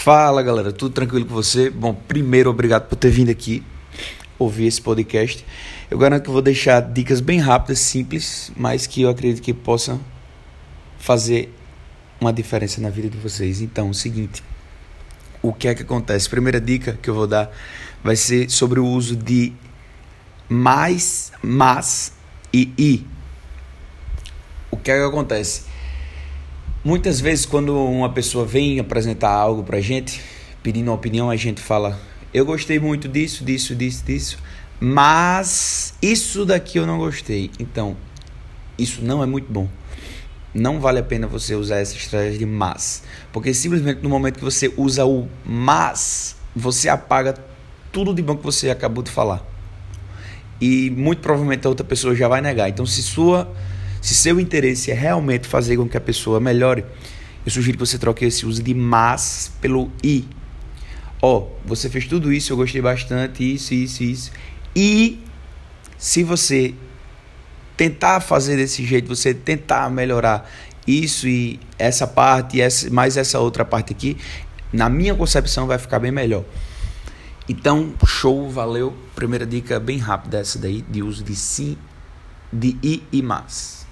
Fala galera, tudo tranquilo com você? Bom, primeiro, obrigado por ter vindo aqui ouvir esse podcast. Eu garanto que vou deixar dicas bem rápidas, simples, mas que eu acredito que possam fazer uma diferença na vida de vocês. Então, o seguinte: o que é que acontece? Primeira dica que eu vou dar vai ser sobre o uso de mais, mas e i. O que é que acontece? Muitas vezes, quando uma pessoa vem apresentar algo pra gente, pedindo opinião, a gente fala: Eu gostei muito disso, disso, disso, disso, mas isso daqui eu não gostei. Então, isso não é muito bom. Não vale a pena você usar essa estratégia de mas, porque simplesmente no momento que você usa o mas, você apaga tudo de bom que você acabou de falar. E muito provavelmente a outra pessoa já vai negar. Então, se sua se seu interesse é realmente fazer com que a pessoa melhore, eu sugiro que você troque esse uso de mas pelo i. Ó, oh, você fez tudo isso, eu gostei bastante, isso, isso, isso. E se você tentar fazer desse jeito, você tentar melhorar isso e essa parte, essa, mais essa outra parte aqui, na minha concepção vai ficar bem melhor. Então, show, valeu. Primeira dica bem rápida essa daí, de uso de sim, de i e mas.